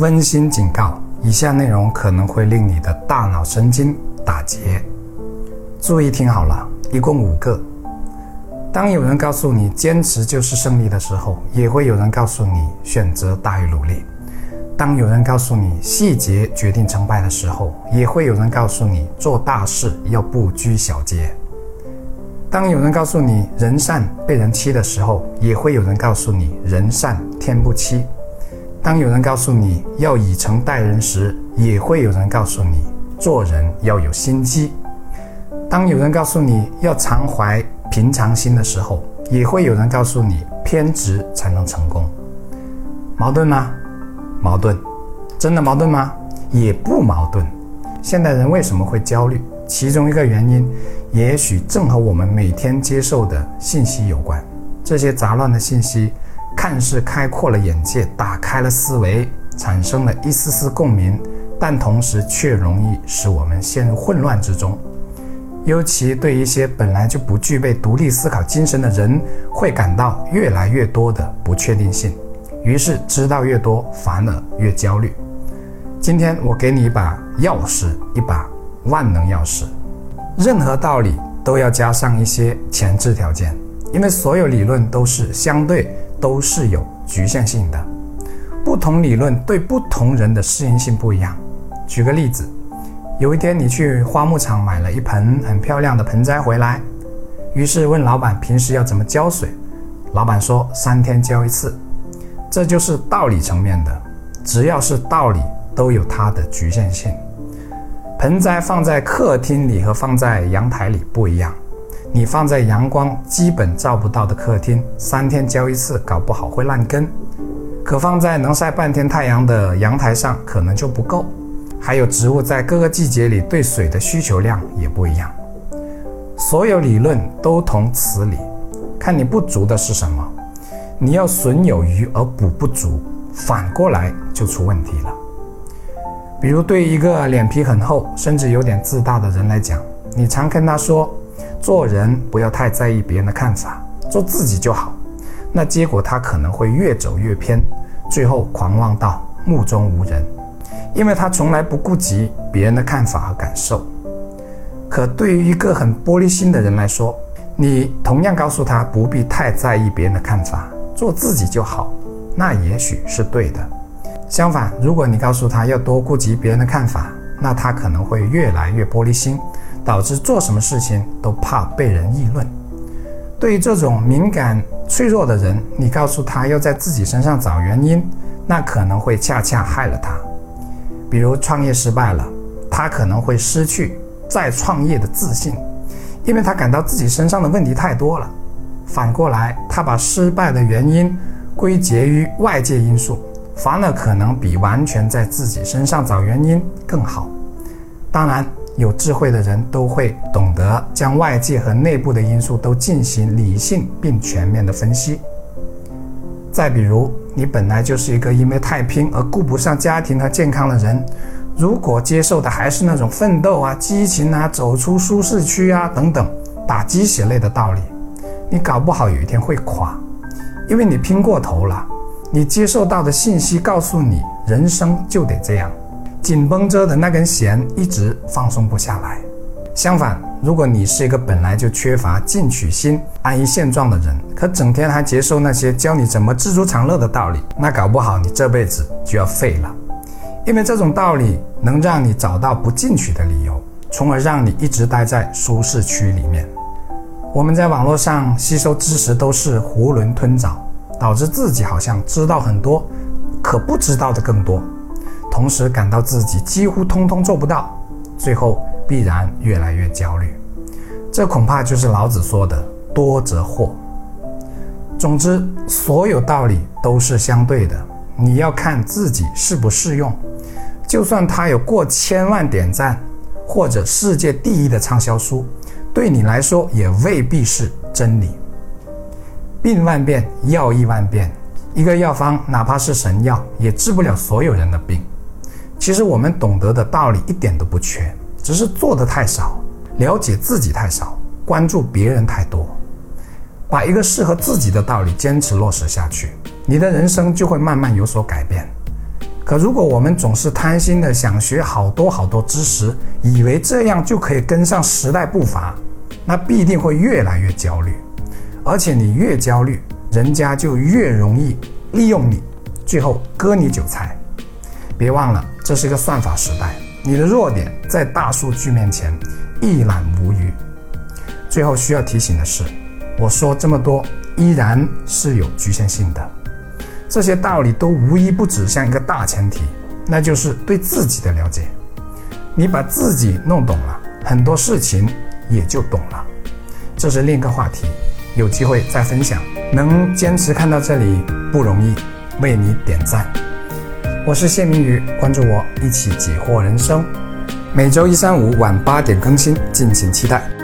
温馨警告：以下内容可能会令你的大脑神经打结，注意听好了，一共五个。当有人告诉你坚持就是胜利的时候，也会有人告诉你选择大于努力；当有人告诉你细节决定成败的时候，也会有人告诉你做大事要不拘小节。当有人告诉你人善被人欺的时候，也会有人告诉你人善天不欺；当有人告诉你要以诚待人时，也会有人告诉你做人要有心机；当有人告诉你要常怀平常心的时候，也会有人告诉你偏执才能成功。矛盾吗？矛盾。真的矛盾吗？也不矛盾。现代人为什么会焦虑？其中一个原因。也许正和我们每天接受的信息有关。这些杂乱的信息，看似开阔了眼界，打开了思维，产生了一丝丝共鸣，但同时却容易使我们陷入混乱之中。尤其对一些本来就不具备独立思考精神的人，会感到越来越多的不确定性。于是，知道越多，反而越焦虑。今天，我给你一把钥匙，一把万能钥匙。任何道理都要加上一些前置条件，因为所有理论都是相对，都是有局限性的。不同理论对不同人的适应性不一样。举个例子，有一天你去花木场买了一盆很漂亮的盆栽回来，于是问老板平时要怎么浇水，老板说三天浇一次。这就是道理层面的，只要是道理都有它的局限性。盆栽放在客厅里和放在阳台里不一样，你放在阳光基本照不到的客厅，三天浇一次，搞不好会烂根；可放在能晒半天太阳的阳台上，可能就不够。还有植物在各个季节里对水的需求量也不一样。所有理论都同此理，看你不足的是什么，你要损有余而补不足，反过来就出问题了。比如，对一个脸皮很厚，甚至有点自大的人来讲，你常跟他说，做人不要太在意别人的看法，做自己就好。那结果他可能会越走越偏，最后狂妄到目中无人，因为他从来不顾及别人的看法和感受。可对于一个很玻璃心的人来说，你同样告诉他不必太在意别人的看法，做自己就好，那也许是对的。相反，如果你告诉他要多顾及别人的看法，那他可能会越来越玻璃心，导致做什么事情都怕被人议论。对于这种敏感脆弱的人，你告诉他要在自己身上找原因，那可能会恰恰害了他。比如创业失败了，他可能会失去再创业的自信，因为他感到自己身上的问题太多了。反过来，他把失败的原因归结于外界因素。反而可能比完全在自己身上找原因更好。当然，有智慧的人都会懂得将外界和内部的因素都进行理性并全面的分析。再比如，你本来就是一个因为太拼而顾不上家庭和健康的人，如果接受的还是那种奋斗啊、激情啊、走出舒适区啊等等打鸡血类的道理，你搞不好有一天会垮，因为你拼过头了。你接受到的信息告诉你，人生就得这样，紧绷着的那根弦一直放松不下来。相反，如果你是一个本来就缺乏进取心、安于现状的人，可整天还接受那些教你怎么知足常乐的道理，那搞不好你这辈子就要废了。因为这种道理能让你找到不进取的理由，从而让你一直待在舒适区里面。我们在网络上吸收知识都是囫囵吞枣。导致自己好像知道很多，可不知道的更多，同时感到自己几乎通通做不到，最后必然越来越焦虑。这恐怕就是老子说的“多则惑”。总之，所有道理都是相对的，你要看自己适不适用。就算它有过千万点赞，或者世界第一的畅销书，对你来说也未必是真理。病万变，药亦万变。一个药方哪怕是神药，也治不了所有人的病。其实我们懂得的道理一点都不缺，只是做的太少，了解自己太少，关注别人太多。把一个适合自己的道理坚持落实下去，你的人生就会慢慢有所改变。可如果我们总是贪心的想学好多好多知识，以为这样就可以跟上时代步伐，那必定会越来越焦虑。而且你越焦虑，人家就越容易利用你，最后割你韭菜。别忘了，这是一个算法时代，你的弱点在大数据面前一览无余。最后需要提醒的是，我说这么多依然是有局限性的。这些道理都无一不指向一个大前提，那就是对自己的了解。你把自己弄懂了，很多事情也就懂了。这是另一个话题，有机会再分享。能坚持看到这里不容易，为你点赞。我是谢明宇，关注我，一起解惑人生。每周一、三、五晚八点更新，敬请期待。